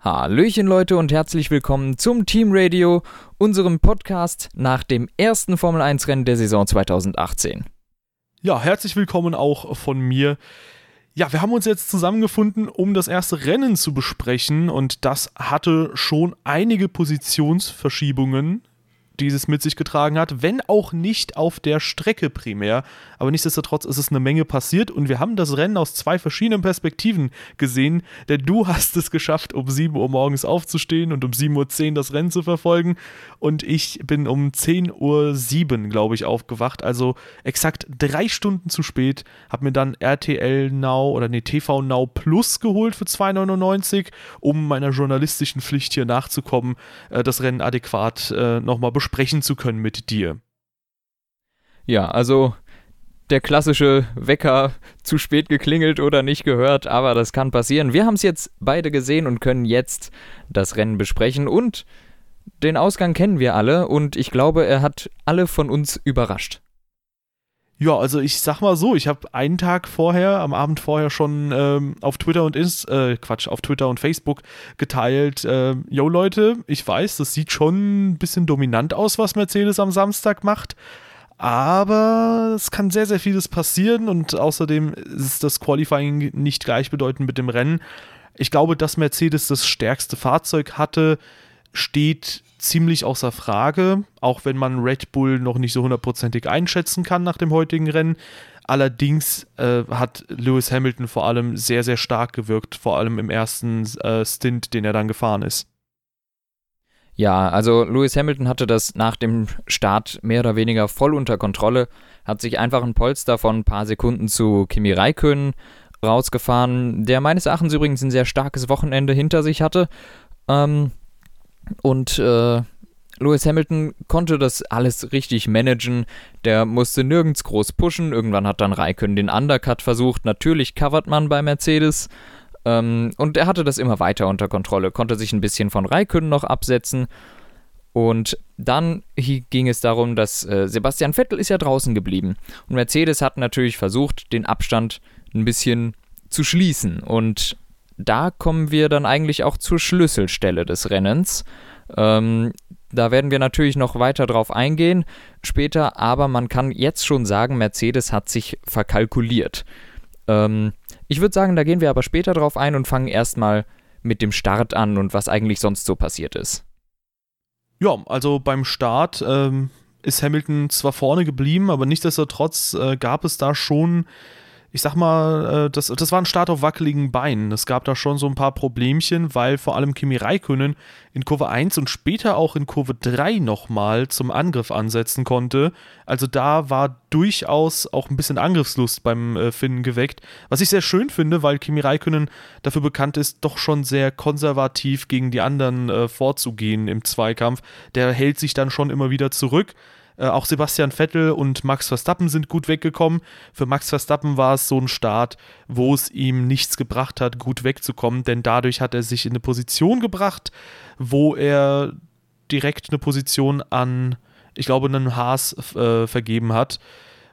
Hallöchen Leute und herzlich willkommen zum Team Radio, unserem Podcast nach dem ersten Formel 1 Rennen der Saison 2018. Ja, herzlich willkommen auch von mir. Ja, wir haben uns jetzt zusammengefunden, um das erste Rennen zu besprechen und das hatte schon einige Positionsverschiebungen dieses mit sich getragen hat, wenn auch nicht auf der Strecke primär. Aber nichtsdestotrotz ist es eine Menge passiert und wir haben das Rennen aus zwei verschiedenen Perspektiven gesehen, denn du hast es geschafft, um 7 Uhr morgens aufzustehen und um 7.10 Uhr das Rennen zu verfolgen. Und ich bin um 10.07 Uhr, glaube ich, aufgewacht, also exakt drei Stunden zu spät, habe mir dann RTL Now oder nee, TV Now Plus geholt für 2,99, um meiner journalistischen Pflicht hier nachzukommen, äh, das Rennen adäquat äh, nochmal besprechen sprechen zu können mit dir. Ja, also der klassische Wecker zu spät geklingelt oder nicht gehört, aber das kann passieren. Wir haben es jetzt beide gesehen und können jetzt das Rennen besprechen und den Ausgang kennen wir alle und ich glaube, er hat alle von uns überrascht. Ja, also ich sag mal so, ich habe einen Tag vorher, am Abend vorher schon ähm, auf Twitter und Inst äh, Quatsch, auf Twitter und Facebook geteilt, äh, yo Leute, ich weiß, das sieht schon ein bisschen dominant aus, was Mercedes am Samstag macht. Aber es kann sehr, sehr vieles passieren und außerdem ist das Qualifying nicht gleichbedeutend mit dem Rennen. Ich glaube, dass Mercedes das stärkste Fahrzeug hatte, steht ziemlich außer Frage, auch wenn man Red Bull noch nicht so hundertprozentig einschätzen kann nach dem heutigen Rennen. Allerdings äh, hat Lewis Hamilton vor allem sehr, sehr stark gewirkt, vor allem im ersten äh, Stint, den er dann gefahren ist. Ja, also Lewis Hamilton hatte das nach dem Start mehr oder weniger voll unter Kontrolle, hat sich einfach ein Polster von ein paar Sekunden zu Kimi Räikkönen rausgefahren, der meines Erachtens übrigens ein sehr starkes Wochenende hinter sich hatte. Ähm, und äh, Lewis Hamilton konnte das alles richtig managen. Der musste nirgends groß pushen. Irgendwann hat dann Raikön den Undercut versucht. Natürlich covert man bei Mercedes. Ähm, und er hatte das immer weiter unter Kontrolle. Konnte sich ein bisschen von Raikön noch absetzen. Und dann ging es darum, dass äh, Sebastian Vettel ist ja draußen geblieben. Und Mercedes hat natürlich versucht, den Abstand ein bisschen zu schließen. Und da kommen wir dann eigentlich auch zur Schlüsselstelle des Rennens. Ähm, da werden wir natürlich noch weiter drauf eingehen später, aber man kann jetzt schon sagen, Mercedes hat sich verkalkuliert. Ähm, ich würde sagen, da gehen wir aber später drauf ein und fangen erstmal mit dem Start an und was eigentlich sonst so passiert ist. Ja, also beim Start ähm, ist Hamilton zwar vorne geblieben, aber nichtsdestotrotz äh, gab es da schon ich sag mal, äh, das, das war ein Start auf wackeligen Beinen. Es gab da schon so ein paar Problemchen, weil vor allem Kimi Räikkönen in Kurve 1 und später auch in Kurve 3 nochmal zum Angriff ansetzen konnte. Also da war durchaus auch ein bisschen Angriffslust beim äh, Finnen geweckt, was ich sehr schön finde, weil Kimi Räikkönen dafür bekannt ist, doch schon sehr konservativ gegen die anderen äh, vorzugehen im Zweikampf. Der hält sich dann schon immer wieder zurück. Äh, auch Sebastian Vettel und Max Verstappen sind gut weggekommen. Für Max Verstappen war es so ein Start, wo es ihm nichts gebracht hat, gut wegzukommen, denn dadurch hat er sich in eine Position gebracht, wo er direkt eine Position an, ich glaube, einen Haas äh, vergeben hat.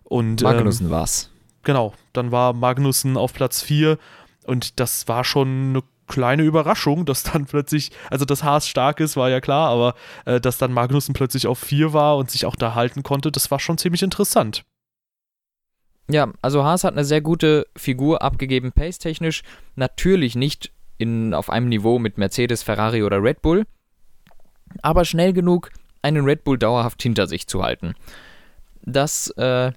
Und, Magnussen ähm, war's. Genau, dann war Magnussen auf Platz 4 und das war schon eine kleine Überraschung, dass dann plötzlich, also dass Haas stark ist, war ja klar, aber äh, dass dann Magnussen plötzlich auf 4 war und sich auch da halten konnte, das war schon ziemlich interessant. Ja, also Haas hat eine sehr gute Figur abgegeben, pace-technisch. Natürlich nicht in, auf einem Niveau mit Mercedes, Ferrari oder Red Bull, aber schnell genug, einen Red Bull dauerhaft hinter sich zu halten. Das äh,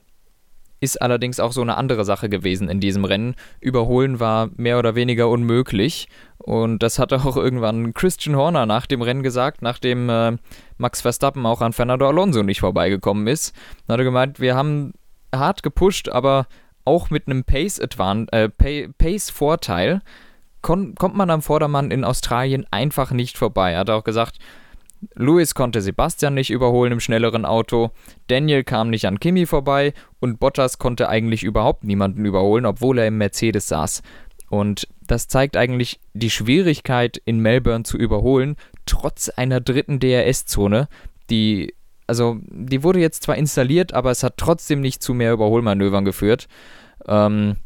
ist allerdings auch so eine andere Sache gewesen in diesem Rennen. Überholen war mehr oder weniger unmöglich. Und das hat auch irgendwann Christian Horner nach dem Rennen gesagt, nachdem äh, Max Verstappen auch an Fernando Alonso nicht vorbeigekommen ist. Da hat er gemeint, wir haben hart gepusht, aber auch mit einem Pace-Vorteil äh, Pace kommt man am Vordermann in Australien einfach nicht vorbei. Er hat auch gesagt, Lewis konnte Sebastian nicht überholen im schnelleren Auto, Daniel kam nicht an Kimi vorbei und Bottas konnte eigentlich überhaupt niemanden überholen, obwohl er im Mercedes saß. Und das zeigt eigentlich die Schwierigkeit in Melbourne zu überholen, trotz einer dritten DRS-Zone, die also die wurde jetzt zwar installiert, aber es hat trotzdem nicht zu mehr Überholmanövern geführt. Ähm,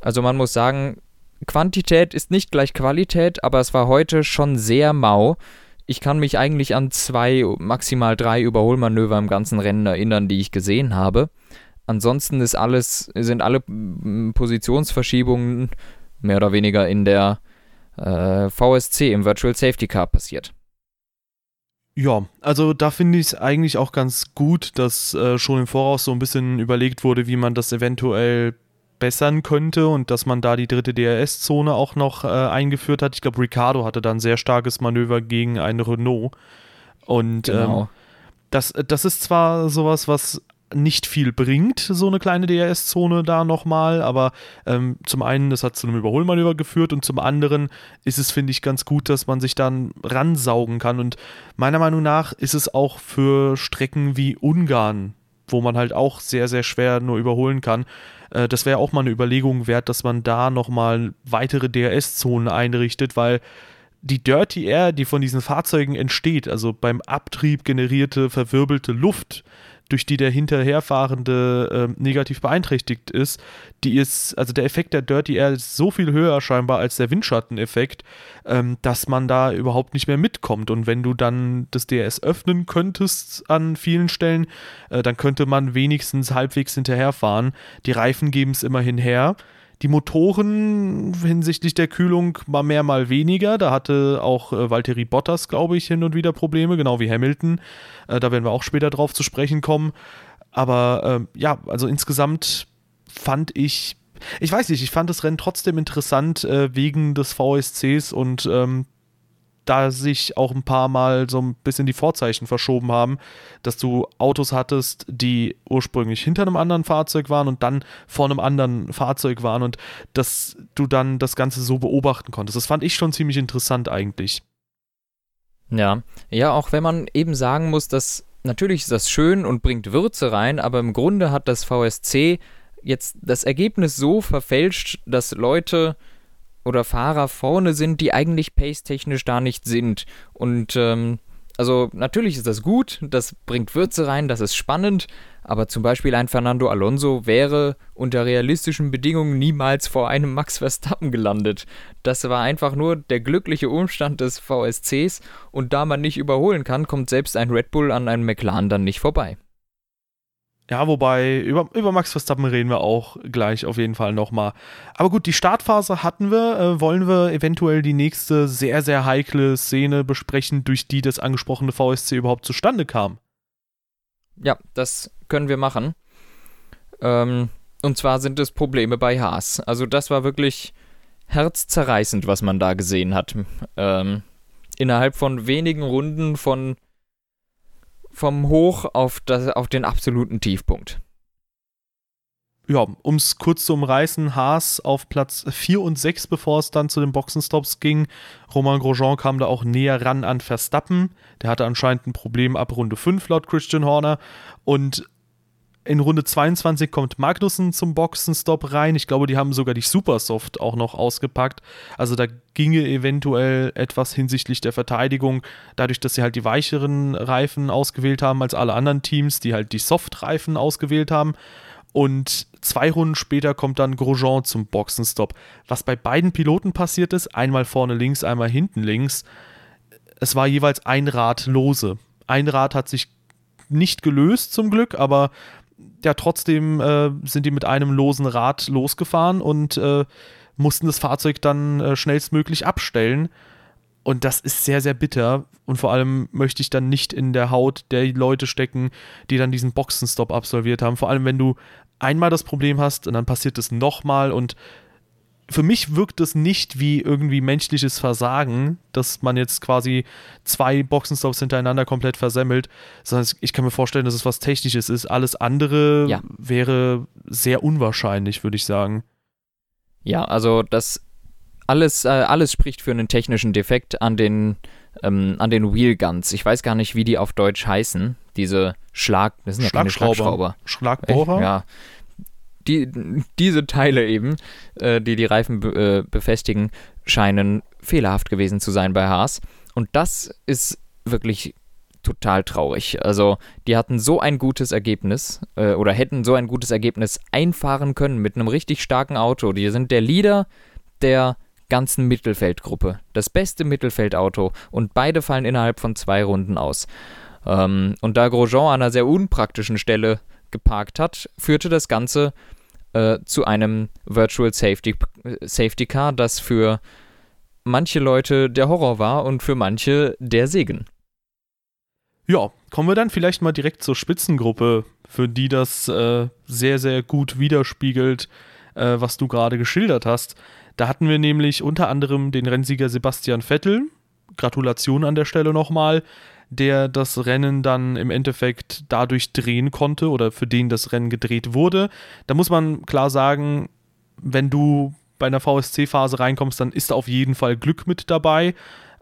also man muss sagen, Quantität ist nicht gleich Qualität, aber es war heute schon sehr mau. Ich kann mich eigentlich an zwei, maximal drei Überholmanöver im ganzen Rennen erinnern, die ich gesehen habe. Ansonsten ist alles, sind alle Positionsverschiebungen mehr oder weniger in der äh, VSC, im Virtual Safety Car passiert. Ja, also da finde ich es eigentlich auch ganz gut, dass äh, schon im Voraus so ein bisschen überlegt wurde, wie man das eventuell bessern könnte und dass man da die dritte DRS-Zone auch noch äh, eingeführt hat. Ich glaube, Ricardo hatte dann ein sehr starkes Manöver gegen einen Renault. Und genau. ähm, das, das ist zwar sowas, was nicht viel bringt, so eine kleine DRS-Zone da nochmal, aber ähm, zum einen, das hat zu einem Überholmanöver geführt und zum anderen ist es, finde ich, ganz gut, dass man sich dann ransaugen kann und meiner Meinung nach ist es auch für Strecken wie Ungarn, wo man halt auch sehr, sehr schwer nur überholen kann, äh, das wäre auch mal eine Überlegung wert, dass man da nochmal weitere DRS-Zonen einrichtet, weil die Dirty Air, die von diesen Fahrzeugen entsteht, also beim Abtrieb generierte verwirbelte Luft, durch die der hinterherfahrende äh, negativ beeinträchtigt ist, die ist, also der Effekt der Dirty Air ist so viel höher scheinbar als der Windschatteneffekt, ähm, dass man da überhaupt nicht mehr mitkommt. Und wenn du dann das DRS öffnen könntest an vielen Stellen, äh, dann könnte man wenigstens halbwegs hinterherfahren. Die Reifen geben es immerhin her. Die Motoren hinsichtlich der Kühlung mal mehr, mal weniger. Da hatte auch äh, Valtteri Bottas, glaube ich, hin und wieder Probleme, genau wie Hamilton. Äh, da werden wir auch später drauf zu sprechen kommen. Aber äh, ja, also insgesamt fand ich, ich weiß nicht, ich fand das Rennen trotzdem interessant äh, wegen des VSCs und ähm, da sich auch ein paar Mal so ein bisschen die Vorzeichen verschoben haben, dass du Autos hattest, die ursprünglich hinter einem anderen Fahrzeug waren und dann vor einem anderen Fahrzeug waren und dass du dann das Ganze so beobachten konntest. Das fand ich schon ziemlich interessant eigentlich. Ja, ja, auch wenn man eben sagen muss, dass natürlich ist das schön und bringt Würze rein, aber im Grunde hat das VSC jetzt das Ergebnis so verfälscht, dass Leute oder Fahrer vorne sind, die eigentlich pace-technisch da nicht sind. Und ähm, also natürlich ist das gut, das bringt Würze rein, das ist spannend, aber zum Beispiel ein Fernando Alonso wäre unter realistischen Bedingungen niemals vor einem Max Verstappen gelandet. Das war einfach nur der glückliche Umstand des VSCs und da man nicht überholen kann, kommt selbst ein Red Bull an einem McLaren dann nicht vorbei. Ja, wobei, über, über Max Verstappen reden wir auch gleich auf jeden Fall nochmal. Aber gut, die Startphase hatten wir. Äh, wollen wir eventuell die nächste sehr, sehr heikle Szene besprechen, durch die das angesprochene VSC überhaupt zustande kam? Ja, das können wir machen. Ähm, und zwar sind es Probleme bei Haas. Also das war wirklich herzzerreißend, was man da gesehen hat. Ähm, innerhalb von wenigen Runden von vom Hoch auf, das, auf den absoluten Tiefpunkt. Ja, um es kurz zu umreißen, Haas auf Platz 4 und 6, bevor es dann zu den Boxenstops ging. Romain Grosjean kam da auch näher ran an Verstappen. Der hatte anscheinend ein Problem ab Runde 5 laut Christian Horner. Und in Runde 22 kommt Magnussen zum Boxenstopp rein. Ich glaube, die haben sogar die Supersoft auch noch ausgepackt. Also da ginge eventuell etwas hinsichtlich der Verteidigung, dadurch, dass sie halt die weicheren Reifen ausgewählt haben als alle anderen Teams, die halt die Soft-Reifen ausgewählt haben. Und zwei Runden später kommt dann Grosjean zum Boxenstopp. Was bei beiden Piloten passiert ist, einmal vorne links, einmal hinten links, es war jeweils ein Rad lose. Ein Rad hat sich nicht gelöst zum Glück, aber ja, trotzdem äh, sind die mit einem losen Rad losgefahren und äh, mussten das Fahrzeug dann äh, schnellstmöglich abstellen. Und das ist sehr, sehr bitter. Und vor allem möchte ich dann nicht in der Haut der Leute stecken, die dann diesen Boxenstopp absolviert haben. Vor allem, wenn du einmal das Problem hast und dann passiert es nochmal und für mich wirkt es nicht wie irgendwie menschliches Versagen, dass man jetzt quasi zwei Boxenstops hintereinander komplett versemmelt, sondern ich kann mir vorstellen, dass es was Technisches ist. Alles andere ja. wäre sehr unwahrscheinlich, würde ich sagen. Ja, also das alles, äh, alles spricht für einen technischen Defekt an den, ähm, an den Wheelguns. Ich weiß gar nicht, wie die auf Deutsch heißen. Diese Schlag, das sind ja Schlagschrauber. Schlagbohrer? Ja, die, diese Teile eben, äh, die die Reifen be äh, befestigen, scheinen fehlerhaft gewesen zu sein bei Haas. Und das ist wirklich total traurig. Also, die hatten so ein gutes Ergebnis äh, oder hätten so ein gutes Ergebnis einfahren können mit einem richtig starken Auto. Die sind der Leader der ganzen Mittelfeldgruppe. Das beste Mittelfeldauto und beide fallen innerhalb von zwei Runden aus. Ähm, und da Grosjean an einer sehr unpraktischen Stelle geparkt hat, führte das Ganze äh, zu einem Virtual Safety, Safety Car, das für manche Leute der Horror war und für manche der Segen. Ja, kommen wir dann vielleicht mal direkt zur Spitzengruppe, für die das äh, sehr, sehr gut widerspiegelt, äh, was du gerade geschildert hast. Da hatten wir nämlich unter anderem den Rennsieger Sebastian Vettel. Gratulation an der Stelle nochmal, der das Rennen dann im Endeffekt dadurch drehen konnte oder für den das Rennen gedreht wurde. Da muss man klar sagen, wenn du bei einer VSC-Phase reinkommst, dann ist auf jeden Fall Glück mit dabei.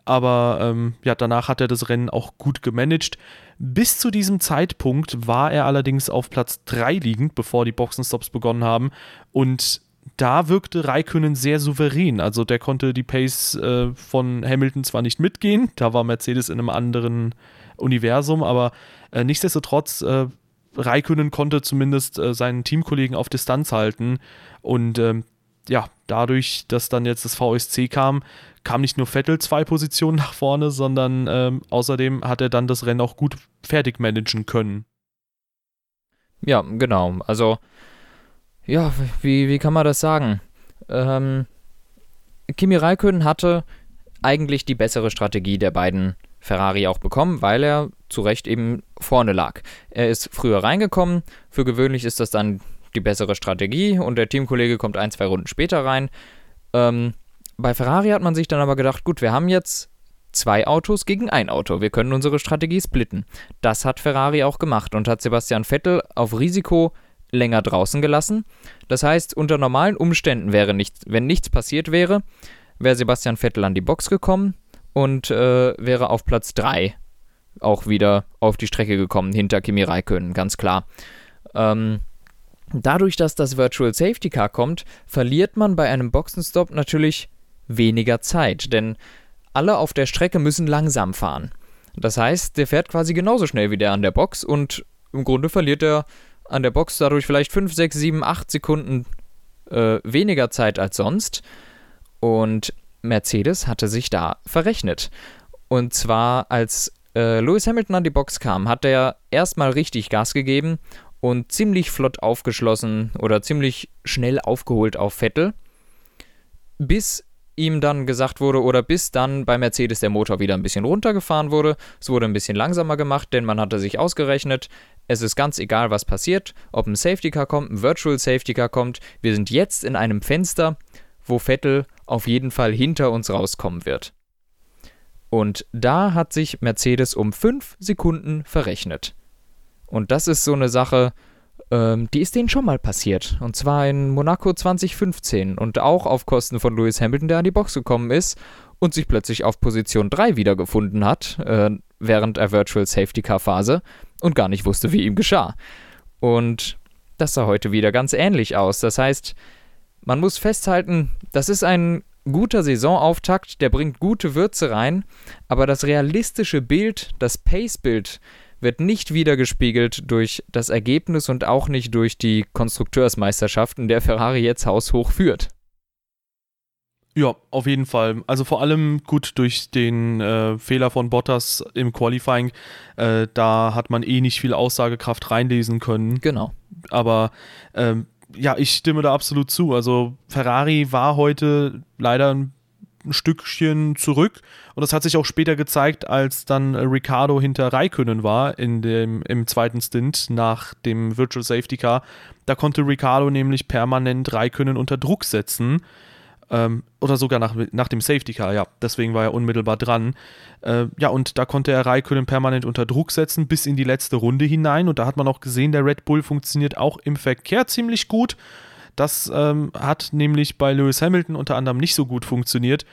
Aber ähm, ja, danach hat er das Rennen auch gut gemanagt. Bis zu diesem Zeitpunkt war er allerdings auf Platz 3 liegend, bevor die Boxenstops begonnen haben. Und da wirkte Raikönnen sehr souverän. Also der konnte die Pace äh, von Hamilton zwar nicht mitgehen, da war Mercedes in einem anderen Universum, aber äh, nichtsdestotrotz, äh, Raikönnen konnte zumindest äh, seinen Teamkollegen auf Distanz halten. Und ähm, ja, dadurch, dass dann jetzt das VSC kam, kam nicht nur Vettel zwei Positionen nach vorne, sondern ähm, außerdem hat er dann das Rennen auch gut fertig managen können. Ja, genau. Also ja, wie, wie kann man das sagen? Ähm, Kimi Räikkönen hatte eigentlich die bessere Strategie der beiden Ferrari auch bekommen, weil er zu Recht eben vorne lag. Er ist früher reingekommen, für gewöhnlich ist das dann die bessere Strategie und der Teamkollege kommt ein, zwei Runden später rein. Ähm, bei Ferrari hat man sich dann aber gedacht, gut, wir haben jetzt zwei Autos gegen ein Auto. Wir können unsere Strategie splitten. Das hat Ferrari auch gemacht und hat Sebastian Vettel auf Risiko länger draußen gelassen. Das heißt, unter normalen Umständen wäre nichts, wenn nichts passiert wäre, wäre Sebastian Vettel an die Box gekommen und äh, wäre auf Platz 3 auch wieder auf die Strecke gekommen, hinter Kimi Räikkönen, ganz klar. Ähm, dadurch, dass das Virtual Safety Car kommt, verliert man bei einem Boxenstopp natürlich weniger Zeit, denn alle auf der Strecke müssen langsam fahren. Das heißt, der fährt quasi genauso schnell wie der an der Box und im Grunde verliert er an der Box dadurch vielleicht 5, 6, 7, 8 Sekunden äh, weniger Zeit als sonst. Und Mercedes hatte sich da verrechnet. Und zwar, als äh, Lewis Hamilton an die Box kam, hat er erstmal richtig Gas gegeben und ziemlich flott aufgeschlossen oder ziemlich schnell aufgeholt auf Vettel, bis ihm dann gesagt wurde oder bis dann bei Mercedes der Motor wieder ein bisschen runtergefahren wurde. Es wurde ein bisschen langsamer gemacht, denn man hatte sich ausgerechnet, es ist ganz egal, was passiert, ob ein Safety Car kommt, ein Virtual Safety Car kommt. Wir sind jetzt in einem Fenster, wo Vettel auf jeden Fall hinter uns rauskommen wird. Und da hat sich Mercedes um 5 Sekunden verrechnet. Und das ist so eine Sache, ähm, die ist denen schon mal passiert. Und zwar in Monaco 2015 und auch auf Kosten von Lewis Hamilton, der an die Box gekommen ist und sich plötzlich auf Position 3 wiedergefunden hat, äh, während der Virtual Safety Car Phase und gar nicht wusste, wie ihm geschah. Und das sah heute wieder ganz ähnlich aus. Das heißt, man muss festhalten, das ist ein guter Saisonauftakt, der bringt gute Würze rein, aber das realistische Bild, das Pace-Bild, wird nicht wiedergespiegelt durch das Ergebnis und auch nicht durch die Konstrukteursmeisterschaften, der Ferrari jetzt haushoch führt. Ja, auf jeden Fall. Also vor allem gut durch den äh, Fehler von Bottas im Qualifying. Äh, da hat man eh nicht viel Aussagekraft reinlesen können. Genau. Aber ähm, ja, ich stimme da absolut zu. Also Ferrari war heute leider ein, Stückchen zurück und das hat sich auch später gezeigt, als dann Ricardo hinter Raikönnen war in dem, im zweiten Stint nach dem Virtual Safety Car. Da konnte Ricardo nämlich permanent Raikönnen unter Druck setzen ähm, oder sogar nach, nach dem Safety Car, ja. Deswegen war er unmittelbar dran. Äh, ja, und da konnte er Raikönnen permanent unter Druck setzen bis in die letzte Runde hinein. Und da hat man auch gesehen, der Red Bull funktioniert auch im Verkehr ziemlich gut. Das ähm, hat nämlich bei Lewis Hamilton unter anderem nicht so gut funktioniert.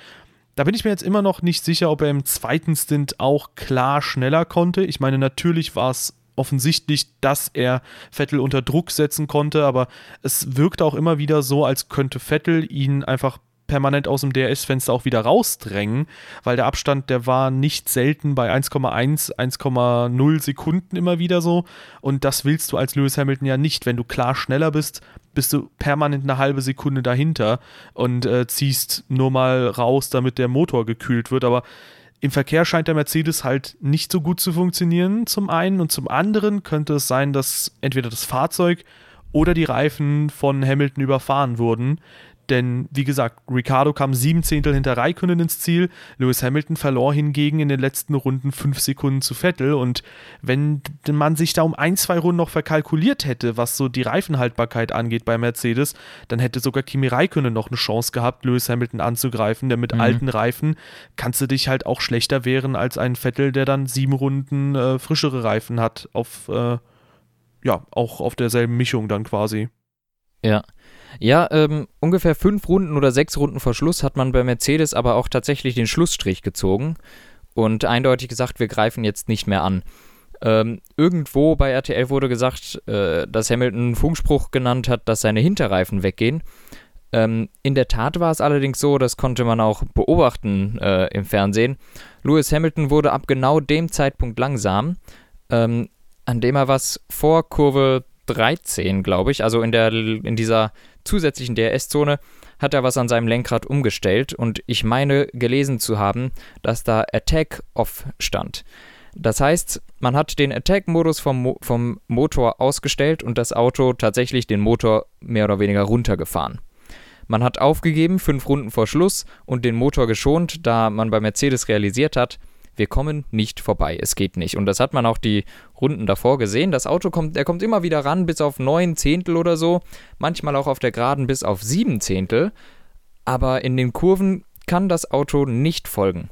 Da bin ich mir jetzt immer noch nicht sicher, ob er im zweiten Stint auch klar schneller konnte. Ich meine, natürlich war es offensichtlich, dass er Vettel unter Druck setzen konnte, aber es wirkt auch immer wieder so, als könnte Vettel ihn einfach permanent aus dem DRS-Fenster auch wieder rausdrängen, weil der Abstand, der war nicht selten bei 1,1, 1,0 Sekunden immer wieder so. Und das willst du als Lewis Hamilton ja nicht. Wenn du klar schneller bist, bist du permanent eine halbe Sekunde dahinter und äh, ziehst nur mal raus, damit der Motor gekühlt wird. Aber im Verkehr scheint der Mercedes halt nicht so gut zu funktionieren, zum einen. Und zum anderen könnte es sein, dass entweder das Fahrzeug oder die Reifen von Hamilton überfahren wurden. Denn, wie gesagt, Ricardo kam sieben Zehntel hinter Raikkonen ins Ziel. Lewis Hamilton verlor hingegen in den letzten Runden fünf Sekunden zu Vettel. Und wenn man sich da um ein, zwei Runden noch verkalkuliert hätte, was so die Reifenhaltbarkeit angeht bei Mercedes, dann hätte sogar Kimi Raikkonen noch eine Chance gehabt, Lewis Hamilton anzugreifen. Denn mit mhm. alten Reifen kannst du dich halt auch schlechter wehren als ein Vettel, der dann sieben Runden äh, frischere Reifen hat. Auf, äh, ja, auch auf derselben Mischung dann quasi. Ja. Ja, ähm, ungefähr fünf Runden oder sechs Runden vor Schluss hat man bei Mercedes aber auch tatsächlich den Schlussstrich gezogen und eindeutig gesagt, wir greifen jetzt nicht mehr an. Ähm, irgendwo bei RTL wurde gesagt, äh, dass Hamilton einen Funkspruch genannt hat, dass seine Hinterreifen weggehen. Ähm, in der Tat war es allerdings so, das konnte man auch beobachten äh, im Fernsehen. Lewis Hamilton wurde ab genau dem Zeitpunkt langsam, ähm, an dem er was vor Kurve 13, glaube ich, also in, der, in dieser zusätzlichen DRS-Zone, hat er was an seinem Lenkrad umgestellt und ich meine gelesen zu haben, dass da Attack Off stand. Das heißt, man hat den Attack-Modus vom, Mo vom Motor ausgestellt und das Auto tatsächlich den Motor mehr oder weniger runtergefahren. Man hat aufgegeben, fünf Runden vor Schluss und den Motor geschont, da man bei Mercedes realisiert hat, wir kommen nicht vorbei. Es geht nicht. Und das hat man auch die Runden davor gesehen. Das Auto kommt, er kommt immer wieder ran bis auf neun Zehntel oder so. Manchmal auch auf der Geraden bis auf sieben Zehntel. Aber in den Kurven kann das Auto nicht folgen.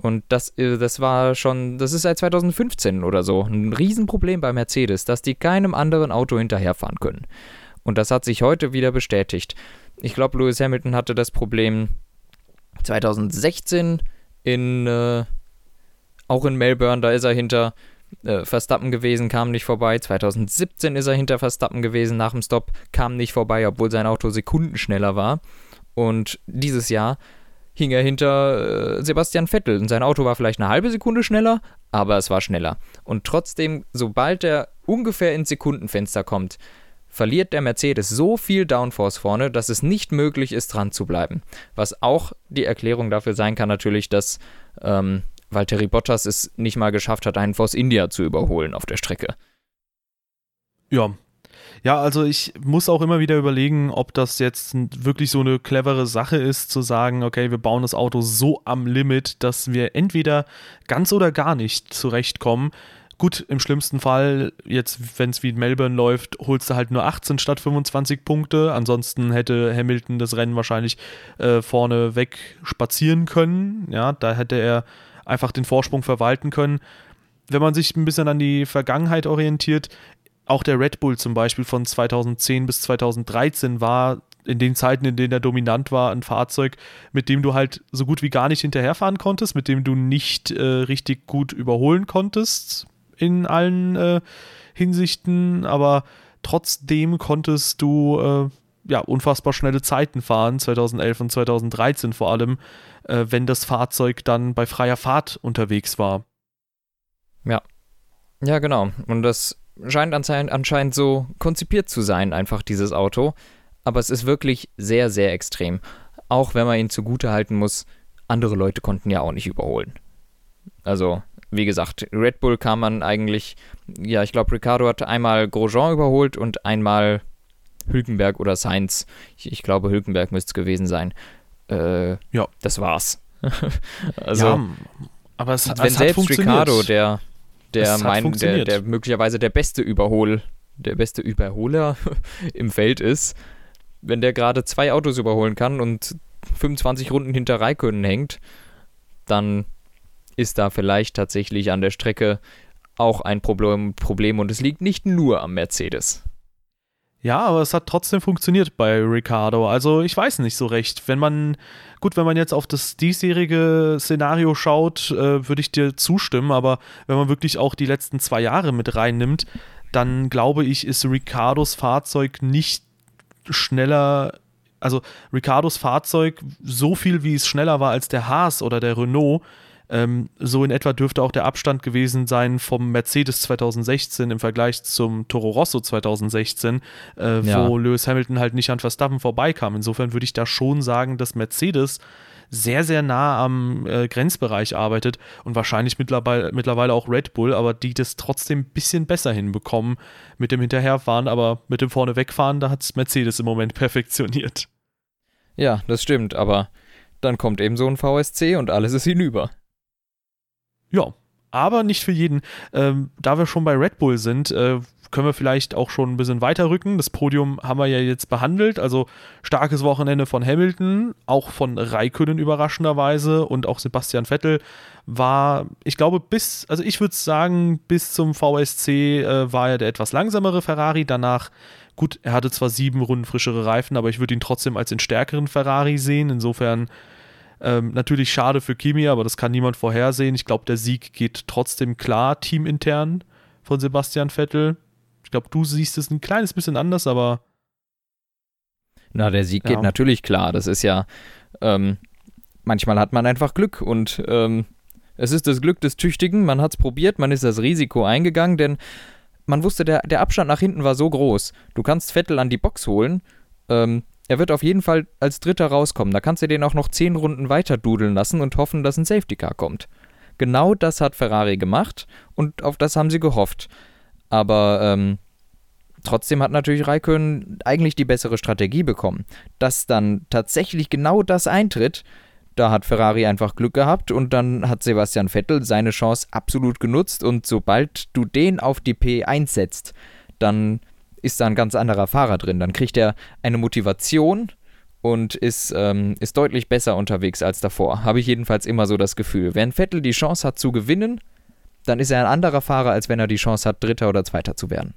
Und das, äh, das war schon, das ist seit 2015 oder so ein Riesenproblem bei Mercedes, dass die keinem anderen Auto hinterherfahren können. Und das hat sich heute wieder bestätigt. Ich glaube, Lewis Hamilton hatte das Problem 2016 in, äh, auch in Melbourne, da ist er hinter äh, Verstappen gewesen, kam nicht vorbei. 2017 ist er hinter Verstappen gewesen nach dem Stop, kam nicht vorbei, obwohl sein Auto Sekunden schneller war. Und dieses Jahr hing er hinter äh, Sebastian Vettel und sein Auto war vielleicht eine halbe Sekunde schneller, aber es war schneller. Und trotzdem, sobald er ungefähr ins Sekundenfenster kommt, verliert der Mercedes so viel Downforce vorne, dass es nicht möglich ist, dran zu bleiben. Was auch die Erklärung dafür sein kann, natürlich, dass ähm, Valtteri Bottas es nicht mal geschafft hat, einen Force India zu überholen auf der Strecke. Ja. Ja, also ich muss auch immer wieder überlegen, ob das jetzt wirklich so eine clevere Sache ist, zu sagen, okay, wir bauen das Auto so am Limit, dass wir entweder ganz oder gar nicht zurechtkommen. Gut, im schlimmsten Fall, jetzt, wenn es wie in Melbourne läuft, holst du halt nur 18 statt 25 Punkte. Ansonsten hätte Hamilton das Rennen wahrscheinlich äh, vorne weg spazieren können. Ja, da hätte er einfach den Vorsprung verwalten können. Wenn man sich ein bisschen an die Vergangenheit orientiert, auch der Red Bull zum Beispiel von 2010 bis 2013 war in den Zeiten, in denen er dominant war, ein Fahrzeug, mit dem du halt so gut wie gar nicht hinterherfahren konntest, mit dem du nicht äh, richtig gut überholen konntest in allen äh, Hinsichten, aber trotzdem konntest du äh, ja unfassbar schnelle Zeiten fahren, 2011 und 2013 vor allem äh, wenn das Fahrzeug dann bei freier Fahrt unterwegs war. Ja. Ja, genau. Und das scheint anscheinend so konzipiert zu sein, einfach dieses Auto. Aber es ist wirklich sehr, sehr extrem. Auch wenn man ihn zugute halten muss, andere Leute konnten ja auch nicht überholen. Also, wie gesagt, Red Bull kam man eigentlich, ja, ich glaube, Ricardo hat einmal Grosjean überholt und einmal Hülkenberg oder Sainz. Ich, ich glaube, Hülkenberg müsste es gewesen sein. Äh, ja. Das war's. also, ja, aber es, wenn es selbst Ricardo, der, der, mein, der, der möglicherweise der beste Überhol, der beste Überholer im Feld ist, wenn der gerade zwei Autos überholen kann und 25 Runden hinter Raikönnen hängt, dann ist da vielleicht tatsächlich an der Strecke auch ein Problem, Problem und es liegt nicht nur am Mercedes. Ja, aber es hat trotzdem funktioniert bei Ricardo. Also ich weiß nicht so recht. Wenn man, gut, wenn man jetzt auf das diesjährige Szenario schaut, äh, würde ich dir zustimmen, aber wenn man wirklich auch die letzten zwei Jahre mit reinnimmt, dann glaube ich, ist Ricardos Fahrzeug nicht schneller, also Ricardos Fahrzeug, so viel wie es schneller war als der Haas oder der Renault, Ähm, so in etwa dürfte auch der Abstand gewesen sein vom Mercedes 2016 im Vergleich zum Toro Rosso 2016, äh, ja. wo Lewis Hamilton halt nicht an Verstappen vorbeikam. Insofern würde ich da schon sagen, dass Mercedes sehr, sehr nah am äh, Grenzbereich arbeitet und wahrscheinlich mittlerweile, mittlerweile auch Red Bull, aber die das trotzdem ein bisschen besser hinbekommen mit dem Hinterherfahren, aber mit dem Vornewegfahren, da hat es Mercedes im Moment perfektioniert. Ja, das stimmt, aber dann kommt eben so ein VSC und alles ist hinüber. Ja, aber nicht für jeden. Ähm, da wir schon bei Red Bull sind, äh, können wir vielleicht auch schon ein bisschen weiterrücken. Das Podium haben wir ja jetzt behandelt. Also starkes Wochenende von Hamilton, auch von Raikönnen überraschenderweise und auch Sebastian Vettel war, ich glaube, bis, also ich würde sagen, bis zum VSC äh, war er der etwas langsamere Ferrari. Danach, gut, er hatte zwar sieben Runden frischere Reifen, aber ich würde ihn trotzdem als den stärkeren Ferrari sehen. Insofern ähm, natürlich schade für Kimi, aber das kann niemand vorhersehen. Ich glaube, der Sieg geht trotzdem klar teamintern von Sebastian Vettel. Ich glaube, du siehst es ein kleines bisschen anders, aber. Na, der Sieg ja. geht natürlich klar. Das ist ja, ähm, manchmal hat man einfach Glück und ähm, es ist das Glück des Tüchtigen. Man hat es probiert, man ist das Risiko eingegangen, denn man wusste, der, der Abstand nach hinten war so groß. Du kannst Vettel an die Box holen. Ähm, er wird auf jeden Fall als Dritter rauskommen. Da kannst du den auch noch zehn Runden weiter dudeln lassen und hoffen, dass ein Safety Car kommt. Genau das hat Ferrari gemacht und auf das haben sie gehofft. Aber ähm, trotzdem hat natürlich Raikön eigentlich die bessere Strategie bekommen. Dass dann tatsächlich genau das eintritt, da hat Ferrari einfach Glück gehabt und dann hat Sebastian Vettel seine Chance absolut genutzt und sobald du den auf die P1 setzt, dann ist da ein ganz anderer Fahrer drin. Dann kriegt er eine Motivation und ist, ähm, ist deutlich besser unterwegs als davor. Habe ich jedenfalls immer so das Gefühl. Wenn Vettel die Chance hat zu gewinnen, dann ist er ein anderer Fahrer, als wenn er die Chance hat, Dritter oder Zweiter zu werden.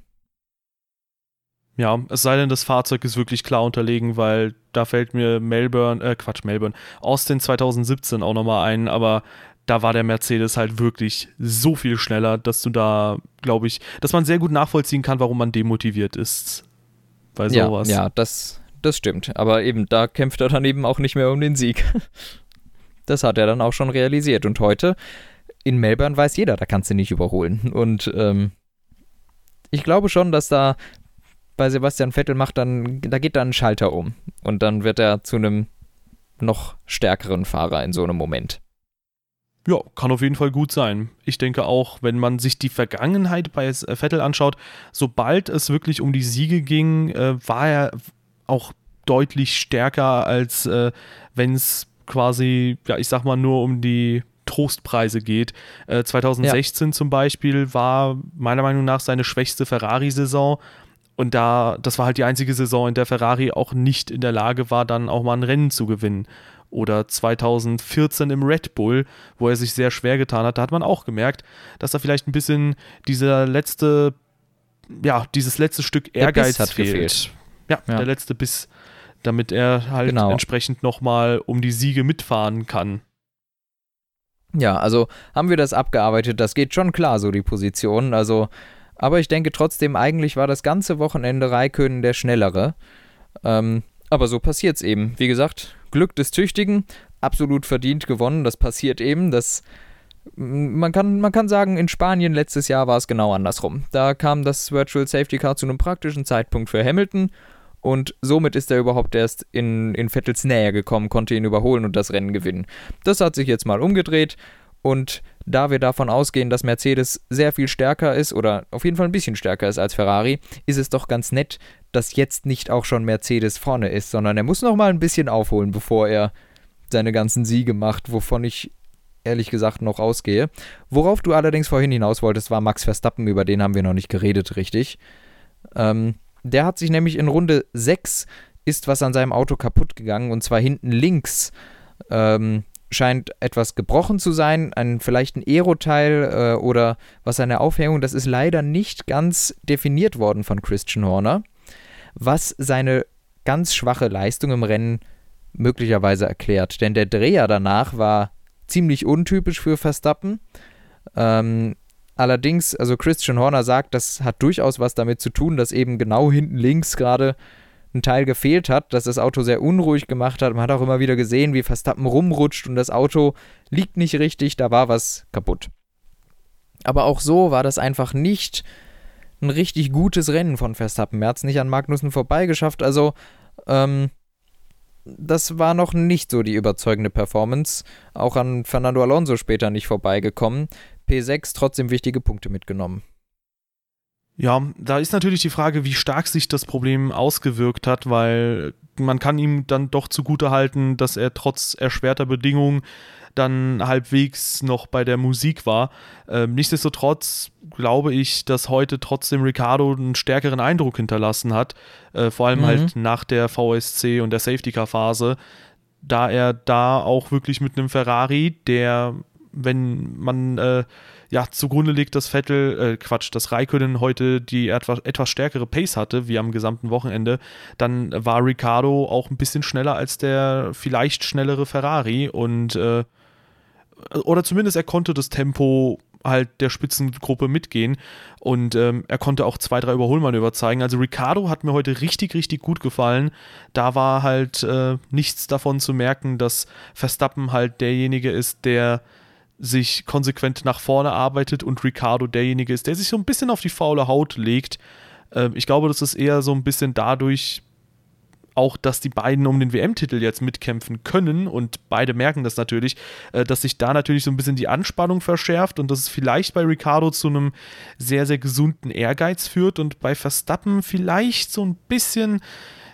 Ja, es sei denn, das Fahrzeug ist wirklich klar unterlegen, weil da fällt mir Melbourne, äh, Quatsch, Melbourne, Austin 2017 auch nochmal ein, aber da war der Mercedes halt wirklich so viel schneller, dass du da, glaube ich, dass man sehr gut nachvollziehen kann, warum man demotiviert ist bei sowas. Ja, ja das, das stimmt. Aber eben, da kämpft er dann eben auch nicht mehr um den Sieg. Das hat er dann auch schon realisiert. Und heute in Melbourne weiß jeder, da kannst du nicht überholen. Und ähm, ich glaube schon, dass da bei Sebastian Vettel macht dann, da geht dann ein Schalter um. Und dann wird er zu einem noch stärkeren Fahrer in so einem Moment. Ja, kann auf jeden Fall gut sein. Ich denke auch, wenn man sich die Vergangenheit bei äh, Vettel anschaut, sobald es wirklich um die Siege ging, äh, war er auch deutlich stärker, als äh, wenn es quasi, ja, ich sag mal, nur um die Trostpreise geht. Äh, 2016 ja. zum Beispiel war meiner Meinung nach seine schwächste Ferrari-Saison. Und da, das war halt die einzige Saison, in der Ferrari auch nicht in der Lage war, dann auch mal ein Rennen zu gewinnen oder 2014 im Red Bull, wo er sich sehr schwer getan hat, da hat man auch gemerkt, dass da vielleicht ein bisschen dieser letzte, ja, dieses letzte Stück Ehrgeiz hat fehlt. Gefehlt. Ja, ja, der letzte Biss, damit er halt genau. entsprechend nochmal um die Siege mitfahren kann. Ja, also haben wir das abgearbeitet, das geht schon klar, so die Positionen, also, aber ich denke trotzdem, eigentlich war das ganze Wochenende Raikön der Schnellere. Ähm, aber so passiert es eben. Wie gesagt, Glück des Tüchtigen, absolut verdient gewonnen. Das passiert eben. Das, man, kann, man kann sagen, in Spanien letztes Jahr war es genau andersrum. Da kam das Virtual Safety Car zu einem praktischen Zeitpunkt für Hamilton und somit ist er überhaupt erst in, in Vettels Nähe gekommen, konnte ihn überholen und das Rennen gewinnen. Das hat sich jetzt mal umgedreht und da wir davon ausgehen, dass Mercedes sehr viel stärker ist oder auf jeden Fall ein bisschen stärker ist als Ferrari, ist es doch ganz nett, dass jetzt nicht auch schon Mercedes vorne ist, sondern er muss noch mal ein bisschen aufholen, bevor er seine ganzen Siege macht, wovon ich ehrlich gesagt noch ausgehe. Worauf du allerdings vorhin hinaus wolltest, war Max Verstappen, über den haben wir noch nicht geredet, richtig. Ähm, der hat sich nämlich in Runde 6 ist was an seinem Auto kaputt gegangen und zwar hinten links. Ähm, scheint etwas gebrochen zu sein, ein, vielleicht ein Aeroteil äh, oder was eine Aufhängung, das ist leider nicht ganz definiert worden von Christian Horner, was seine ganz schwache Leistung im Rennen möglicherweise erklärt. Denn der Dreher danach war ziemlich untypisch für Verstappen. Ähm, allerdings, also Christian Horner sagt, das hat durchaus was damit zu tun, dass eben genau hinten links gerade ein Teil gefehlt hat, dass das Auto sehr unruhig gemacht hat. Man hat auch immer wieder gesehen, wie Verstappen rumrutscht und das Auto liegt nicht richtig, da war was kaputt. Aber auch so war das einfach nicht ein richtig gutes Rennen von Verstappen. Er hat es nicht an Magnussen vorbeigeschafft, also ähm, das war noch nicht so die überzeugende Performance. Auch an Fernando Alonso später nicht vorbeigekommen. P6 trotzdem wichtige Punkte mitgenommen. Ja, da ist natürlich die Frage, wie stark sich das Problem ausgewirkt hat, weil man kann ihm dann doch zugute halten, dass er trotz erschwerter Bedingungen dann halbwegs noch bei der Musik war. Ähm, nichtsdestotrotz glaube ich, dass heute trotzdem Ricardo einen stärkeren Eindruck hinterlassen hat, äh, vor allem halt mhm. halt nach der VSC und der Safety Car Phase, da er da auch wirklich mit einem Ferrari, der, wenn man äh, ja, zugrunde liegt, dass Vettel, äh, Quatsch, dass Raikkonen heute die etwas, etwas stärkere Pace hatte, wie am gesamten Wochenende, dann war Ricardo auch ein bisschen schneller als der vielleicht schnellere Ferrari und äh, oder zumindest er konnte das Tempo halt der Spitzengruppe mitgehen und ähm, er konnte auch zwei, drei Überholmanöver zeigen. Also Ricardo hat mir heute richtig, richtig gut gefallen. Da war halt äh, nichts davon zu merken, dass Verstappen halt derjenige ist, der sich konsequent nach vorne arbeitet und Ricardo derjenige ist, der sich so ein bisschen auf die faule Haut legt. Ähm, ich glaube, das ist eher so ein bisschen dadurch auch, dass die beiden um den WM-Titel jetzt mitkämpfen können und beide merken das natürlich, äh, dass sich da natürlich so ein bisschen die Anspannung verschärft und dass es vielleicht bei Ricardo zu einem sehr, sehr gesunden Ehrgeiz führt und bei Verstappen vielleicht so ein bisschen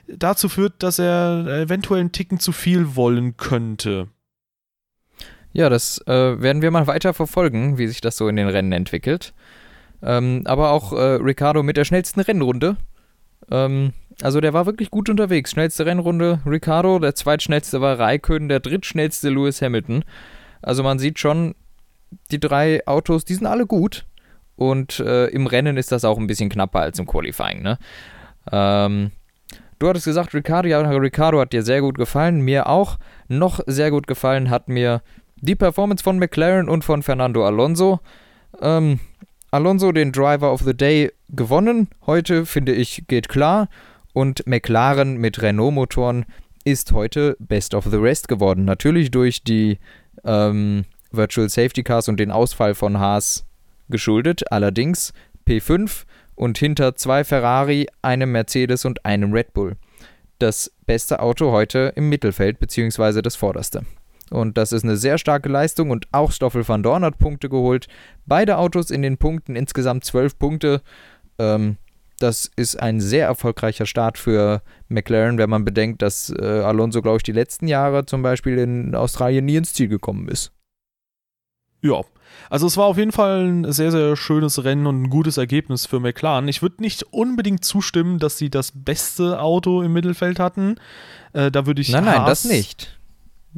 dazu führt, dass er eventuell einen Ticken zu viel wollen könnte. Ja, das äh, werden wir mal weiter verfolgen, wie sich das so in den Rennen entwickelt. Ähm, aber auch äh, Ricardo mit der schnellsten Rennrunde. Ähm, also der war wirklich gut unterwegs. Schnellste Rennrunde Ricardo, der zweitschnellste war Raikön, der drittschnellste Lewis Hamilton. Also man sieht schon, die drei Autos, die sind alle gut. Und äh, im Rennen ist das auch ein bisschen knapper als im Qualifying. Ne? Ähm, du hattest gesagt, Ricardo, ja, Ricardo hat dir sehr gut gefallen. Mir auch. Noch sehr gut gefallen hat mir die Performance von McLaren und von Fernando Alonso. Ähm, Alonso den Driver of the Day gewonnen. Heute finde ich geht klar. Und McLaren mit Renault-Motoren ist heute Best of the Rest geworden. Natürlich durch die ähm, Virtual Safety Cars und den Ausfall von Haas geschuldet. Allerdings P5 und hinter zwei Ferrari, einem Mercedes und einem Red Bull. Das beste Auto heute im Mittelfeld, beziehungsweise das vorderste. Und das ist eine sehr starke Leistung und auch Stoffel van Dorn hat Punkte geholt. Beide Autos in den Punkten, insgesamt zwölf Punkte. Ähm, das ist ein sehr erfolgreicher Start für McLaren, wenn man bedenkt, dass äh, Alonso, glaube ich, die letzten Jahre zum Beispiel in Australien nie ins Ziel gekommen ist. Ja, also es war auf jeden Fall ein sehr, sehr schönes Rennen und ein gutes Ergebnis für McLaren. Ich würde nicht unbedingt zustimmen, dass sie das beste Auto im Mittelfeld hatten. Äh, da würde ich. Nein, nein, das nicht.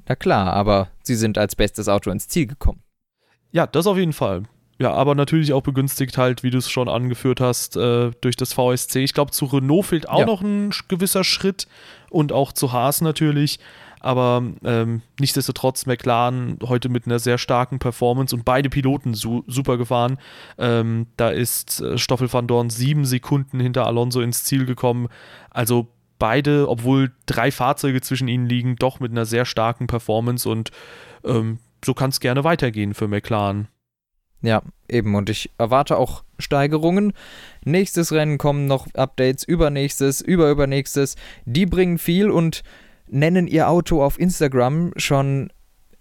Na klar, aber sie sind als bestes Auto ins Ziel gekommen. Ja, das auf jeden Fall. Ja, aber natürlich auch begünstigt halt, wie du es schon angeführt hast, äh, durch das VSC. Ich glaube, zu Renault fehlt auch ja. noch ein gewisser Schritt und auch zu Haas natürlich. Aber ähm, nichtsdestotrotz McLaren heute mit einer sehr starken Performance und beide Piloten su super gefahren. Ähm, da ist äh, Stoffel van Dorn sieben Sekunden hinter Alonso ins Ziel gekommen. Also beide, obwohl drei Fahrzeuge zwischen ihnen liegen, doch mit einer sehr starken Performance und ähm, so kann es gerne weitergehen für McLaren. Ja, eben. Und ich erwarte auch Steigerungen. Nächstes Rennen kommen noch Updates, übernächstes, überübernächstes. Die bringen viel und nennen ihr Auto auf Instagram schon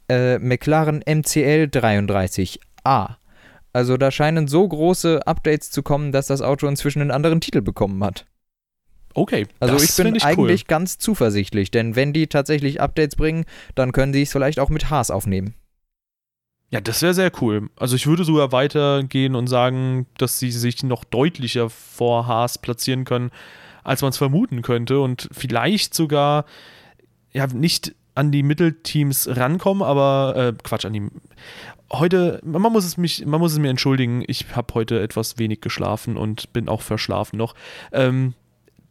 äh, McLaren MCL 33A. Also da scheinen so große Updates zu kommen, dass das Auto inzwischen einen anderen Titel bekommen hat. Okay. Also ich bin ich eigentlich cool. ganz zuversichtlich, denn wenn die tatsächlich Updates bringen, dann können sie es vielleicht auch mit Haas aufnehmen. Ja, das wäre sehr cool. Also ich würde sogar weitergehen und sagen, dass sie sich noch deutlicher vor Haas platzieren können, als man es vermuten könnte und vielleicht sogar ja nicht an die Mittelteams rankommen, aber äh, Quatsch an die. Heute, man muss es mich, man muss es mir entschuldigen. Ich habe heute etwas wenig geschlafen und bin auch verschlafen noch. Ähm,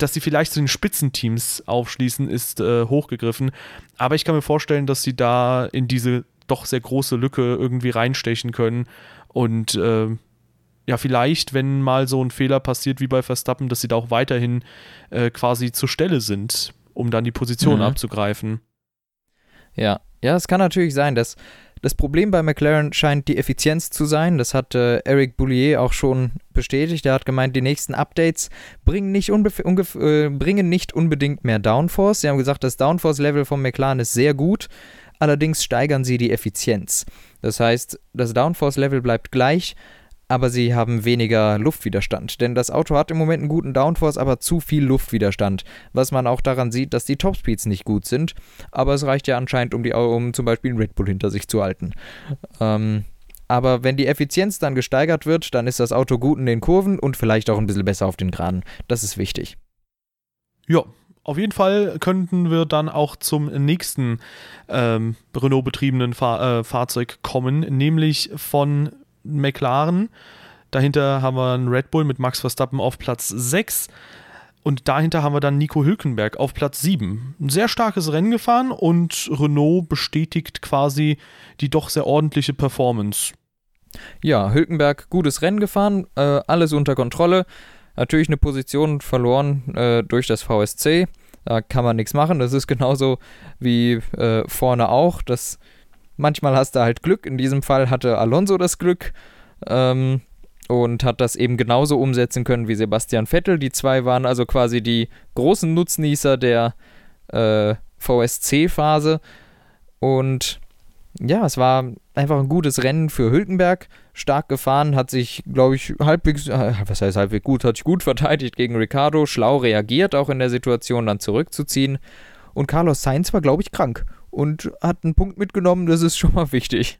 dass sie vielleicht zu den Spitzenteams aufschließen, ist äh, hochgegriffen. Aber ich kann mir vorstellen, dass sie da in diese doch sehr große Lücke irgendwie reinstechen können und äh, ja, vielleicht, wenn mal so ein Fehler passiert wie bei Verstappen, dass sie da auch weiterhin äh, quasi zur Stelle sind, um dann die Position mhm. abzugreifen. Ja, ja, es kann natürlich sein, dass das Problem bei McLaren scheint die Effizienz zu sein. Das hat äh, Eric Boulier auch schon bestätigt. Er hat gemeint, die nächsten Updates bringen nicht, äh, bringen nicht unbedingt mehr Downforce. Sie haben gesagt, das Downforce-Level von McLaren ist sehr gut. Allerdings steigern sie die Effizienz. Das heißt, das Downforce-Level bleibt gleich, aber sie haben weniger Luftwiderstand. Denn das Auto hat im Moment einen guten Downforce, aber zu viel Luftwiderstand. Was man auch daran sieht, dass die Topspeeds nicht gut sind. Aber es reicht ja anscheinend, um, die, um zum Beispiel einen Red Bull hinter sich zu halten. Ähm, aber wenn die Effizienz dann gesteigert wird, dann ist das Auto gut in den Kurven und vielleicht auch ein bisschen besser auf den Geraden. Das ist wichtig. Ja, auf jeden Fall könnten wir dann auch zum nächsten ähm, Renault-betriebenen Fahr äh, Fahrzeug kommen, nämlich von McLaren. Dahinter haben wir einen Red Bull mit Max Verstappen auf Platz 6. Und dahinter haben wir dann Nico Hülkenberg auf Platz 7. Ein sehr starkes Rennen gefahren und Renault bestätigt quasi die doch sehr ordentliche Performance. Ja, Hülkenberg gutes Rennen gefahren, äh, alles unter Kontrolle. Natürlich eine Position verloren äh, durch das VSC. Da kann man nichts machen. Das ist genauso wie äh, vorne auch. Das Manchmal hast du halt Glück. In diesem Fall hatte Alonso das Glück ähm, und hat das eben genauso umsetzen können wie Sebastian Vettel. Die zwei waren also quasi die großen Nutznießer der äh, VSC-Phase. Und ja, es war einfach ein gutes Rennen für Hülkenberg. Stark gefahren, hat sich, glaube ich, halbwegs, äh, was heißt halbwegs gut, hat sich gut verteidigt gegen Ricardo, schlau reagiert, auch in der Situation dann zurückzuziehen. Und Carlos Sainz war, glaube ich, krank und hat einen Punkt mitgenommen, das ist schon mal wichtig.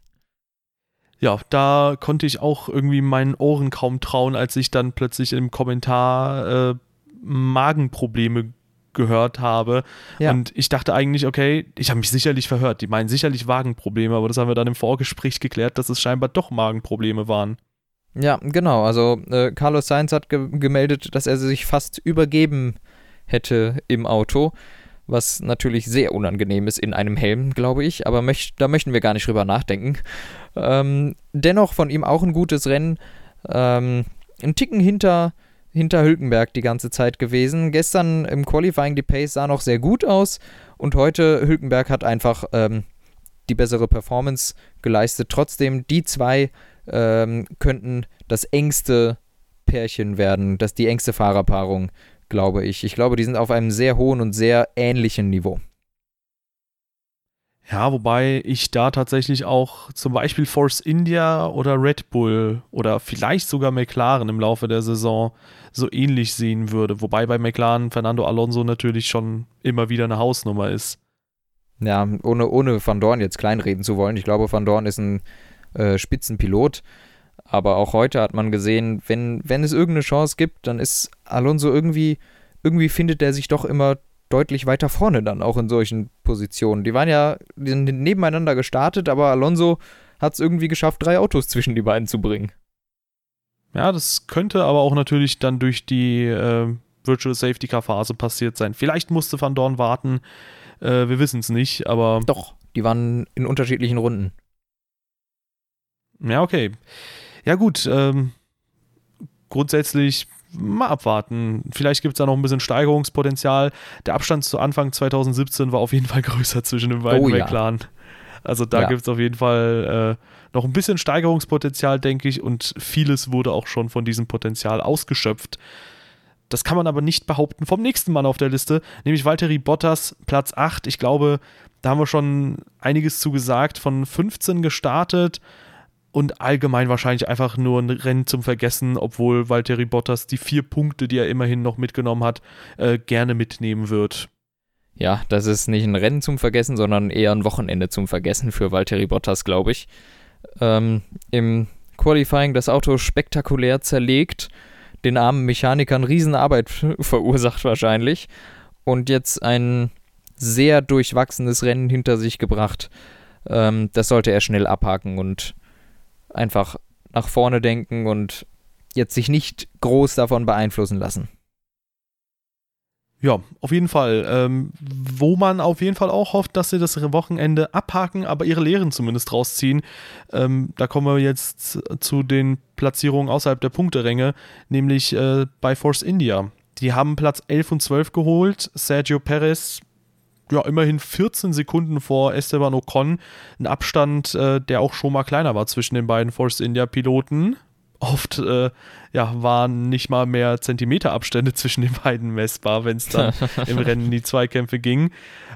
Ja, da konnte ich auch irgendwie meinen Ohren kaum trauen, als ich dann plötzlich im Kommentar äh, Magenprobleme gehört habe. Ja. Und ich dachte eigentlich, okay, ich habe mich sicherlich verhört. Die meinen sicherlich Magenprobleme, aber das haben wir dann im Vorgespräch geklärt, dass es scheinbar doch Magenprobleme waren. Ja, genau. Also äh, Carlos Sainz hat ge gemeldet, dass er sich fast übergeben hätte im Auto was natürlich sehr unangenehm ist in einem Helm, glaube ich, aber möcht, da möchten wir gar nicht drüber nachdenken. Ähm, dennoch von ihm auch ein gutes Rennen. Ähm, ein Ticken hinter, hinter Hülkenberg die ganze Zeit gewesen. Gestern im Qualifying die Pace sah noch sehr gut aus und heute Hülkenberg hat einfach ähm, die bessere Performance geleistet. Trotzdem, die zwei ähm, könnten das engste Pärchen werden, das die engste Fahrerpaarung glaube ich. Ich glaube, die sind auf einem sehr hohen und sehr ähnlichen Niveau. Ja, wobei ich da tatsächlich auch zum Beispiel Force India oder Red Bull oder vielleicht sogar McLaren im Laufe der Saison so ähnlich sehen würde. Wobei bei McLaren Fernando Alonso natürlich schon immer wieder eine Hausnummer ist. Ja, ohne, ohne Van Dorn jetzt kleinreden zu wollen. Ich glaube, Van Dorn ist ein äh, Spitzenpilot. Aber auch heute hat man gesehen, wenn, wenn es irgendeine Chance gibt, dann ist Alonso irgendwie, irgendwie findet er sich doch immer deutlich weiter vorne dann auch in solchen Positionen. Die waren ja die sind nebeneinander gestartet, aber Alonso hat es irgendwie geschafft, drei Autos zwischen die beiden zu bringen. Ja, das könnte aber auch natürlich dann durch die äh, Virtual Safety Car Phase passiert sein. Vielleicht musste Van Dorn warten, äh, wir wissen es nicht, aber. Doch, die waren in unterschiedlichen Runden. Ja, okay. Ja, gut. Ähm, grundsätzlich mal abwarten. Vielleicht gibt es da noch ein bisschen Steigerungspotenzial. Der Abstand zu Anfang 2017 war auf jeden Fall größer zwischen den beiden oh, McLaren. Ja. Also da ja. gibt es auf jeden Fall äh, noch ein bisschen Steigerungspotenzial, denke ich, und vieles wurde auch schon von diesem Potenzial ausgeschöpft. Das kann man aber nicht behaupten vom nächsten Mann auf der Liste, nämlich Valtteri Bottas, Platz 8. Ich glaube, da haben wir schon einiges zu gesagt. Von 15 gestartet, und allgemein wahrscheinlich einfach nur ein Rennen zum Vergessen, obwohl Valtteri Bottas die vier Punkte, die er immerhin noch mitgenommen hat, äh, gerne mitnehmen wird. Ja, das ist nicht ein Rennen zum Vergessen, sondern eher ein Wochenende zum Vergessen für Valtteri Bottas, glaube ich. Ähm, Im Qualifying das Auto spektakulär zerlegt, den armen Mechanikern Riesenarbeit verursacht wahrscheinlich und jetzt ein sehr durchwachsenes Rennen hinter sich gebracht. Ähm, das sollte er schnell abhaken und einfach nach vorne denken und jetzt sich nicht groß davon beeinflussen lassen. Ja, auf jeden Fall. Ähm, wo man auf jeden Fall auch hofft, dass sie das Wochenende abhaken, aber ihre Lehren zumindest rausziehen. Ähm, da kommen wir jetzt zu den Platzierungen außerhalb der Punkteränge, nämlich äh, bei Force India. Die haben Platz 11 und 12 geholt. Sergio Perez, ja, immerhin 14 Sekunden vor Esteban Ocon. Ein Abstand, äh, der auch schon mal kleiner war zwischen den beiden Force India-Piloten oft äh, ja, waren nicht mal mehr Zentimeterabstände zwischen den beiden messbar, wenn es dann im Rennen in die Zweikämpfe ging.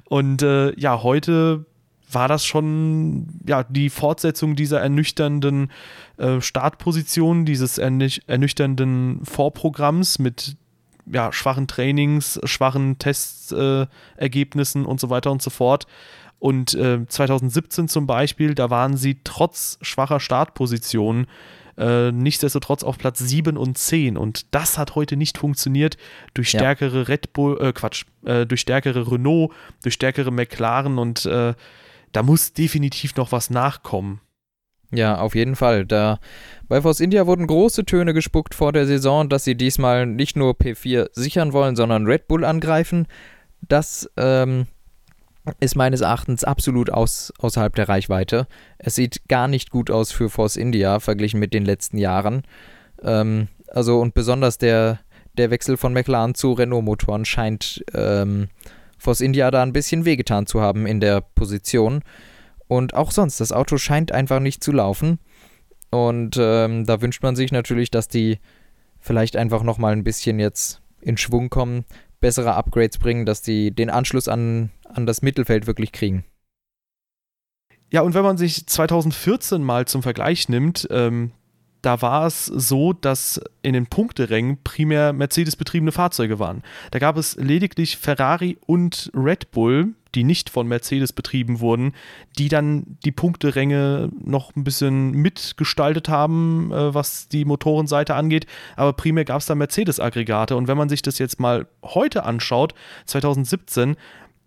Und äh, ja, heute war das schon ja, die Fortsetzung dieser ernüchternden äh, Startposition, dieses ernüchternden Vorprogramms mit ja, schwachen Trainings, schwachen Testergebnissen und so weiter und so fort. Und äh, 2017 zum Beispiel, da waren sie trotz schwacher Startpositionen äh, nichtsdestotrotz auf Platz 7 und 10. Und das hat heute nicht funktioniert durch stärkere ja. Red Bull, äh, Quatsch, äh, durch stärkere Renault, durch stärkere McLaren und äh, da muss definitiv noch was nachkommen. Ja, auf jeden Fall. Da bei Force India wurden große Töne gespuckt vor der Saison, dass sie diesmal nicht nur P4 sichern wollen, sondern Red Bull angreifen. Das ähm, ist meines Erachtens absolut aus, außerhalb der Reichweite. Es sieht gar nicht gut aus für Force India verglichen mit den letzten Jahren. Ähm, also und besonders der, der Wechsel von McLaren zu Renault-Motoren scheint ähm, Force India da ein bisschen wehgetan zu haben in der Position. Und auch sonst, das Auto scheint einfach nicht zu laufen. Und ähm, da wünscht man sich natürlich, dass die vielleicht einfach nochmal ein bisschen jetzt in Schwung kommen, bessere Upgrades bringen, dass die den Anschluss an an das Mittelfeld wirklich kriegen. Ja, und wenn man sich 2014 mal zum Vergleich nimmt, ähm, da war es so, dass in den Punkterängen primär Mercedes-betriebene Fahrzeuge waren. Da gab es lediglich Ferrari und Red Bull, die nicht von Mercedes betrieben wurden, die dann die Punkteränge noch ein bisschen mitgestaltet haben, äh, was die Motorenseite angeht. Aber primär gab es da Mercedes-Aggregate. Und wenn man sich das jetzt mal heute anschaut, 2017,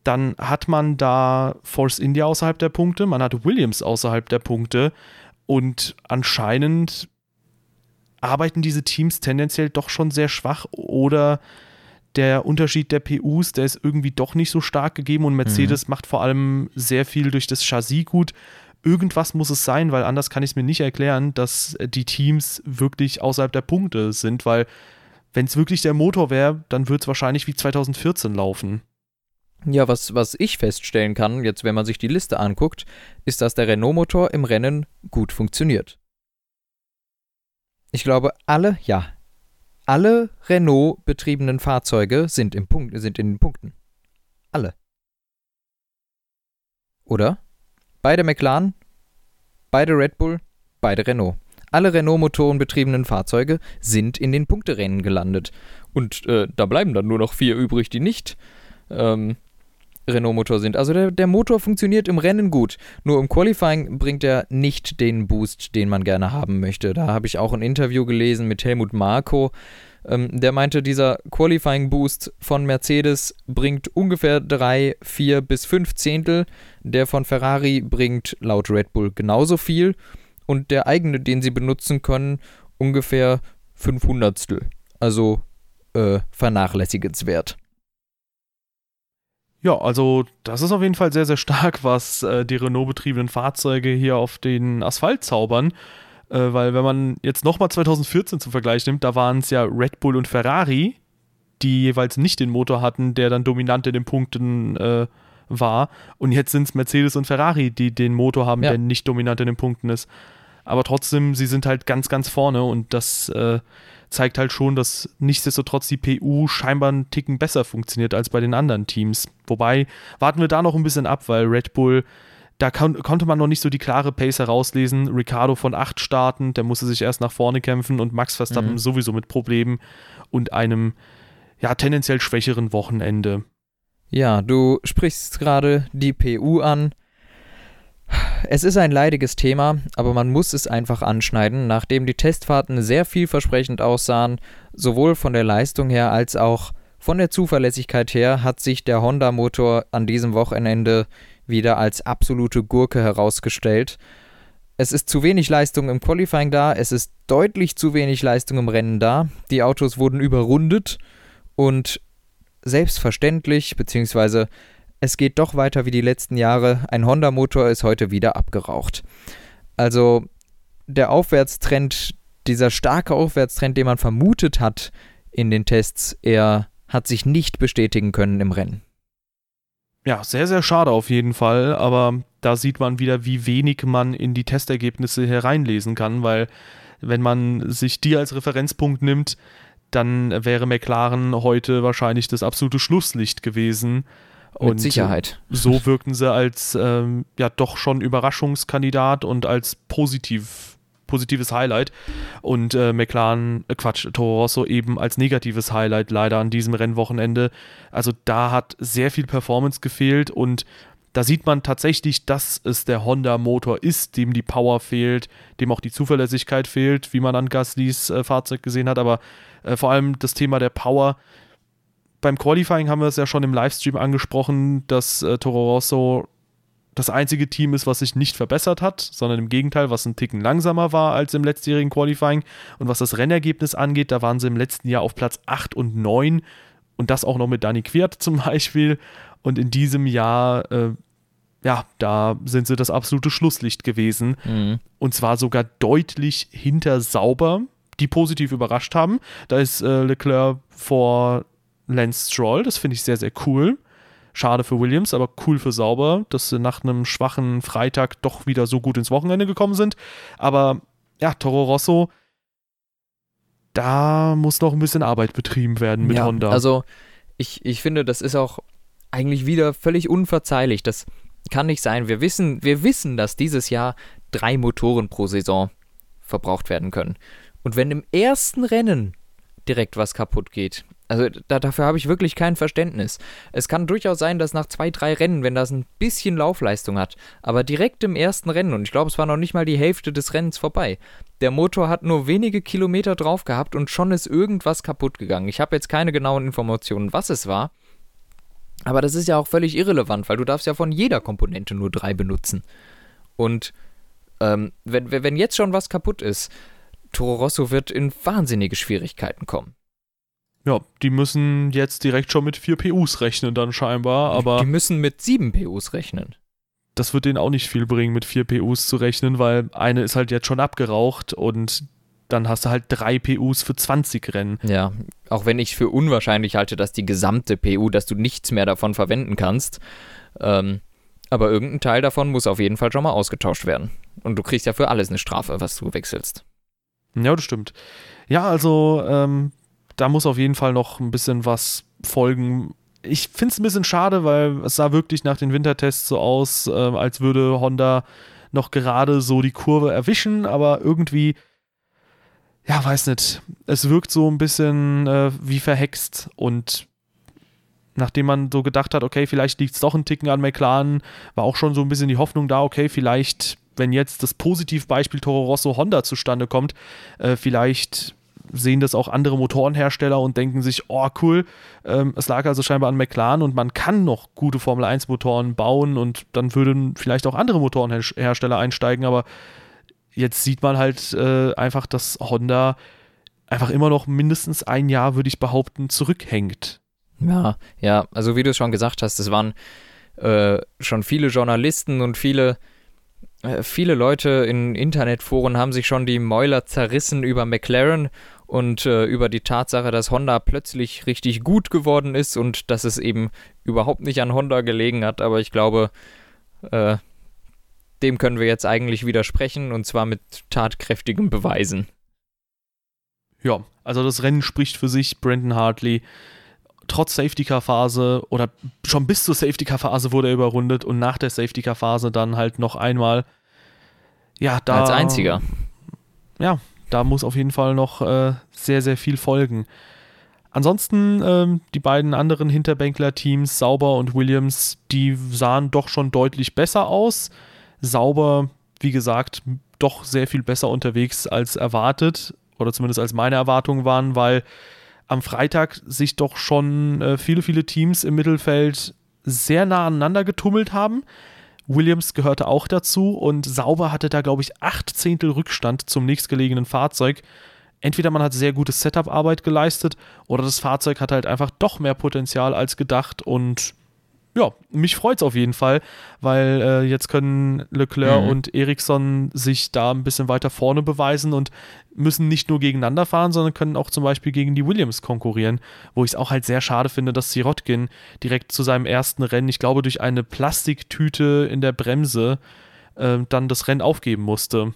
dann hat man da Force India außerhalb der Punkte, man hat Williams außerhalb der Punkte und anscheinend arbeiten diese Teams tendenziell doch schon sehr schwach oder der Unterschied der PUs, der ist irgendwie doch nicht so stark gegeben und Mercedes mhm. macht vor allem sehr viel durch das Chassis gut. Irgendwas muss es sein, weil anders kann ich es mir nicht erklären, dass die Teams wirklich außerhalb der Punkte sind, weil wenn es wirklich der Motor wäre, dann wird es wahrscheinlich wie 2014 laufen. Ja, was, was ich feststellen kann, jetzt wenn man sich die Liste anguckt, ist, dass der Renault-Motor im Rennen gut funktioniert. Ich glaube, alle, ja, alle Renault-betriebenen Fahrzeuge sind, im Punkt, sind in den Punkten. Alle. Oder? Beide McLaren, beide Red Bull, beide Renault. Alle Renault-Motoren betriebenen Fahrzeuge sind in den Punkterennen gelandet. Und äh, da bleiben dann nur noch vier übrig, die nicht ähm, Renault-Motor sind. Also der, der Motor funktioniert im Rennen gut, nur im Qualifying bringt er nicht den Boost, den man gerne haben möchte. Da habe ich auch ein Interview gelesen mit Helmut Marko. Ähm, der meinte, dieser Qualifying-Boost von Mercedes bringt ungefähr 3, 4 bis 5 Zehntel. Der von Ferrari bringt laut Red Bull genauso viel. Und der eigene, den sie benutzen können, ungefähr 500. Also äh, vernachlässigenswert. Ja, also das ist auf jeden Fall sehr, sehr stark, was äh, die Renault-betriebenen Fahrzeuge hier auf den Asphalt zaubern. Äh, weil wenn man jetzt nochmal 2014 zum Vergleich nimmt, da waren es ja Red Bull und Ferrari, die jeweils nicht den Motor hatten, der dann dominant in den Punkten äh, war. Und jetzt sind es Mercedes und Ferrari, die den Motor haben, ja. der nicht dominant in den Punkten ist. Aber trotzdem, sie sind halt ganz, ganz vorne und das äh, zeigt halt schon, dass nichtsdestotrotz die PU scheinbar einen Ticken besser funktioniert als bei den anderen Teams. Wobei, warten wir da noch ein bisschen ab, weil Red Bull, da kon konnte man noch nicht so die klare Pace herauslesen. Ricardo von 8 starten, der musste sich erst nach vorne kämpfen und Max Verstappen mhm. sowieso mit Problemen und einem ja tendenziell schwächeren Wochenende. Ja, du sprichst gerade die PU an. Es ist ein leidiges Thema, aber man muss es einfach anschneiden, nachdem die Testfahrten sehr vielversprechend aussahen, sowohl von der Leistung her als auch von der Zuverlässigkeit her hat sich der Honda-Motor an diesem Wochenende wieder als absolute Gurke herausgestellt. Es ist zu wenig Leistung im Qualifying da, es ist deutlich zu wenig Leistung im Rennen da. Die Autos wurden überrundet und selbstverständlich, beziehungsweise es geht doch weiter wie die letzten Jahre. Ein Honda-Motor ist heute wieder abgeraucht. Also der Aufwärtstrend, dieser starke Aufwärtstrend, den man vermutet hat in den Tests, er hat sich nicht bestätigen können im Rennen. Ja, sehr, sehr schade auf jeden Fall, aber da sieht man wieder, wie wenig man in die Testergebnisse hereinlesen kann, weil wenn man sich die als Referenzpunkt nimmt, dann wäre McLaren heute wahrscheinlich das absolute Schlusslicht gewesen. Mit Sicherheit. So wirkten sie als ähm, ja doch schon Überraschungskandidat und als positiv, positives Highlight. Und äh, McLaren, äh, Quatsch, Toro Rosso eben als negatives Highlight leider an diesem Rennwochenende. Also da hat sehr viel Performance gefehlt und da sieht man tatsächlich, dass es der Honda-Motor ist, dem die Power fehlt, dem auch die Zuverlässigkeit fehlt, wie man an Gaslys äh, Fahrzeug gesehen hat. Aber äh, vor allem das Thema der Power. Beim Qualifying haben wir es ja schon im Livestream angesprochen, dass äh, Toro Rosso das einzige Team ist, was sich nicht verbessert hat, sondern im Gegenteil, was ein Ticken langsamer war als im letztjährigen Qualifying. Und was das Rennergebnis angeht, da waren sie im letzten Jahr auf Platz 8 und 9 und das auch noch mit Danny Quiert zum Beispiel. Und in diesem Jahr, äh, ja, da sind sie das absolute Schlusslicht gewesen. Mhm. Und zwar sogar deutlich hinter Sauber, die positiv überrascht haben. Da ist äh, Leclerc vor Lance Stroll, das finde ich sehr, sehr cool. Schade für Williams, aber cool für Sauber, dass sie nach einem schwachen Freitag doch wieder so gut ins Wochenende gekommen sind. Aber ja, Toro Rosso, da muss noch ein bisschen Arbeit betrieben werden mit ja, Honda. Also ich, ich finde, das ist auch eigentlich wieder völlig unverzeihlich. Das kann nicht sein. Wir wissen, wir wissen, dass dieses Jahr drei Motoren pro Saison verbraucht werden können. Und wenn im ersten Rennen direkt was kaputt geht, also da, dafür habe ich wirklich kein Verständnis. Es kann durchaus sein, dass nach zwei, drei Rennen, wenn das ein bisschen Laufleistung hat, aber direkt im ersten Rennen, und ich glaube, es war noch nicht mal die Hälfte des Rennens vorbei, der Motor hat nur wenige Kilometer drauf gehabt und schon ist irgendwas kaputt gegangen. Ich habe jetzt keine genauen Informationen, was es war. Aber das ist ja auch völlig irrelevant, weil du darfst ja von jeder Komponente nur drei benutzen. Und ähm, wenn, wenn jetzt schon was kaputt ist, Toro Rosso wird in wahnsinnige Schwierigkeiten kommen. Ja, die müssen jetzt direkt schon mit 4 PUs rechnen dann scheinbar, aber... Die müssen mit 7 PUs rechnen. Das wird denen auch nicht viel bringen, mit 4 PUs zu rechnen, weil eine ist halt jetzt schon abgeraucht und dann hast du halt 3 PUs für 20 Rennen. Ja, auch wenn ich für unwahrscheinlich halte, dass die gesamte PU, dass du nichts mehr davon verwenden kannst. Ähm, aber irgendein Teil davon muss auf jeden Fall schon mal ausgetauscht werden. Und du kriegst ja für alles eine Strafe, was du wechselst. Ja, das stimmt. Ja, also ähm, da muss auf jeden Fall noch ein bisschen was folgen. Ich finde es ein bisschen schade, weil es sah wirklich nach den Wintertests so aus, äh, als würde Honda noch gerade so die Kurve erwischen, aber irgendwie, ja, weiß nicht, es wirkt so ein bisschen äh, wie verhext und nachdem man so gedacht hat, okay, vielleicht liegt es doch ein Ticken an McLaren, war auch schon so ein bisschen die Hoffnung da, okay, vielleicht wenn jetzt das Positivbeispiel Toro Rosso Honda zustande kommt, äh, vielleicht sehen das auch andere Motorenhersteller und denken sich, oh cool, ähm, es lag also scheinbar an McLaren und man kann noch gute Formel 1 Motoren bauen und dann würden vielleicht auch andere Motorenhersteller einsteigen, aber jetzt sieht man halt äh, einfach, dass Honda einfach immer noch mindestens ein Jahr, würde ich behaupten, zurückhängt. Ja, ja, also wie du es schon gesagt hast, es waren äh, schon viele Journalisten und viele äh, viele Leute in Internetforen haben sich schon die Mäuler zerrissen über McLaren und äh, über die Tatsache, dass Honda plötzlich richtig gut geworden ist und dass es eben überhaupt nicht an Honda gelegen hat. Aber ich glaube, äh, dem können wir jetzt eigentlich widersprechen und zwar mit tatkräftigen Beweisen. Ja, also das Rennen spricht für sich. Brandon Hartley trotz Safety-Car-Phase oder schon bis zur Safety-Car-Phase wurde er überrundet und nach der Safety-Car-Phase dann halt noch einmal. Ja, da. Als einziger. Ja, da muss auf jeden Fall noch äh, sehr, sehr viel folgen. Ansonsten ähm, die beiden anderen Hinterbänkler-Teams, Sauber und Williams, die sahen doch schon deutlich besser aus. Sauber, wie gesagt, doch sehr viel besser unterwegs als erwartet oder zumindest als meine Erwartungen waren, weil am Freitag sich doch schon äh, viele, viele Teams im Mittelfeld sehr nah aneinander getummelt haben. Williams gehörte auch dazu und Sauber hatte da, glaube ich, acht Zehntel Rückstand zum nächstgelegenen Fahrzeug. entweder man hat sehr gute Setup-Arbeit geleistet oder das Fahrzeug hat halt einfach doch mehr Potenzial als gedacht und ja, mich freut es auf jeden Fall, weil äh, jetzt können Leclerc mhm. und Ericsson sich da ein bisschen weiter vorne beweisen und müssen nicht nur gegeneinander fahren, sondern können auch zum Beispiel gegen die Williams konkurrieren, wo ich es auch halt sehr schade finde, dass Sirotkin direkt zu seinem ersten Rennen, ich glaube durch eine Plastiktüte in der Bremse, äh, dann das Rennen aufgeben musste.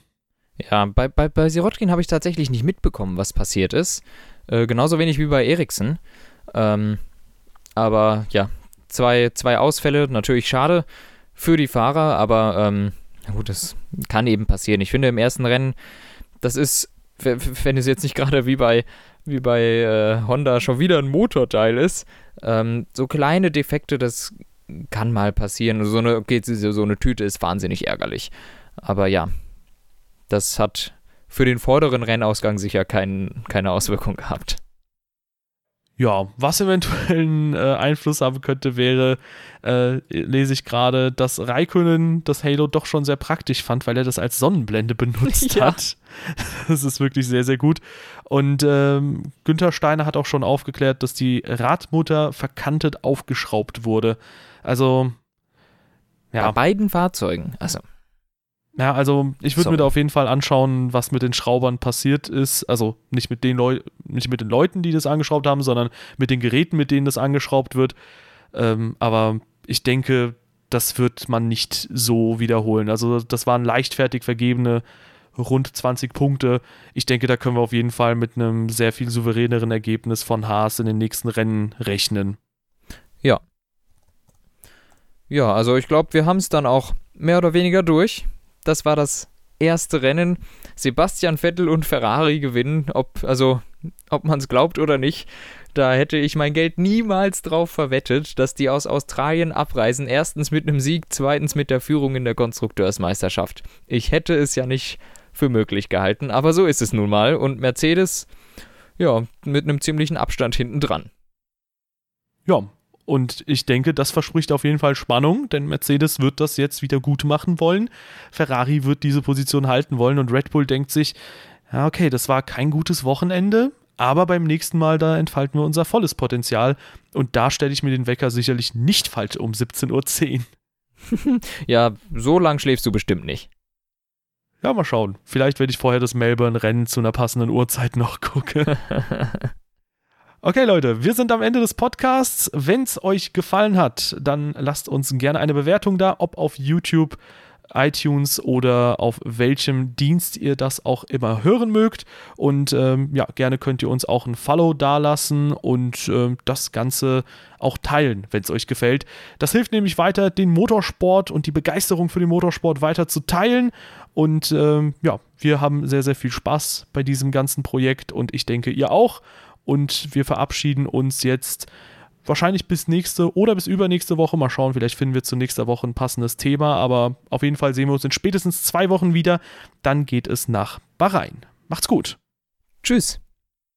Ja, bei, bei, bei Sirotkin habe ich tatsächlich nicht mitbekommen, was passiert ist. Äh, genauso wenig wie bei Ericsson. Ähm, aber ja, zwei, zwei Ausfälle, natürlich schade für die Fahrer, aber ähm, gut, das kann eben passieren. Ich finde im ersten Rennen, das ist, wenn es jetzt nicht gerade wie bei, wie bei äh, Honda schon wieder ein Motorteil ist, ähm, so kleine Defekte, das kann mal passieren. So eine, okay, so eine Tüte ist wahnsinnig ärgerlich. Aber ja, das hat für den vorderen Rennausgang sicher kein, keine Auswirkung gehabt. Ja, was eventuell einen äh, Einfluss haben könnte, wäre, äh, lese ich gerade, dass Raikönnen das Halo doch schon sehr praktisch fand, weil er das als Sonnenblende benutzt ja. hat. Das ist wirklich sehr, sehr gut. Und ähm, Günther Steiner hat auch schon aufgeklärt, dass die Radmutter verkantet aufgeschraubt wurde. Also, ja. Bei beiden Fahrzeugen. Also. Ja, also ich würde mir da auf jeden Fall anschauen, was mit den Schraubern passiert ist. Also nicht mit den Leu nicht mit den Leuten, die das angeschraubt haben, sondern mit den Geräten, mit denen das angeschraubt wird. Ähm, aber ich denke, das wird man nicht so wiederholen. Also das waren leichtfertig vergebene rund 20 Punkte. Ich denke, da können wir auf jeden Fall mit einem sehr viel souveräneren Ergebnis von Haas in den nächsten Rennen rechnen. Ja. Ja, also ich glaube, wir haben es dann auch mehr oder weniger durch das war das erste Rennen. Sebastian Vettel und Ferrari gewinnen, ob, also, ob man es glaubt oder nicht. Da hätte ich mein Geld niemals drauf verwettet, dass die aus Australien abreisen. Erstens mit einem Sieg, zweitens mit der Führung in der Konstrukteursmeisterschaft. Ich hätte es ja nicht für möglich gehalten, aber so ist es nun mal. Und Mercedes, ja, mit einem ziemlichen Abstand hinten dran. Ja, und ich denke, das verspricht auf jeden Fall Spannung, denn Mercedes wird das jetzt wieder gut machen wollen. Ferrari wird diese Position halten wollen und Red Bull denkt sich, ja, okay, das war kein gutes Wochenende, aber beim nächsten Mal, da entfalten wir unser volles Potenzial. Und da stelle ich mir den Wecker sicherlich nicht falsch um 17.10 Uhr. ja, so lang schläfst du bestimmt nicht. Ja, mal schauen. Vielleicht werde ich vorher das Melbourne-Rennen zu einer passenden Uhrzeit noch gucken. Okay, Leute, wir sind am Ende des Podcasts. Wenn es euch gefallen hat, dann lasst uns gerne eine Bewertung da, ob auf YouTube, iTunes oder auf welchem Dienst ihr das auch immer hören mögt. Und ähm, ja, gerne könnt ihr uns auch ein Follow dalassen und ähm, das Ganze auch teilen, wenn es euch gefällt. Das hilft nämlich weiter, den Motorsport und die Begeisterung für den Motorsport weiter zu teilen. Und ähm, ja, wir haben sehr, sehr viel Spaß bei diesem ganzen Projekt und ich denke, ihr auch. Und wir verabschieden uns jetzt wahrscheinlich bis nächste oder bis übernächste Woche. Mal schauen, vielleicht finden wir zu nächster Woche ein passendes Thema. Aber auf jeden Fall sehen wir uns in spätestens zwei Wochen wieder. Dann geht es nach Bahrain. Macht's gut. Tschüss.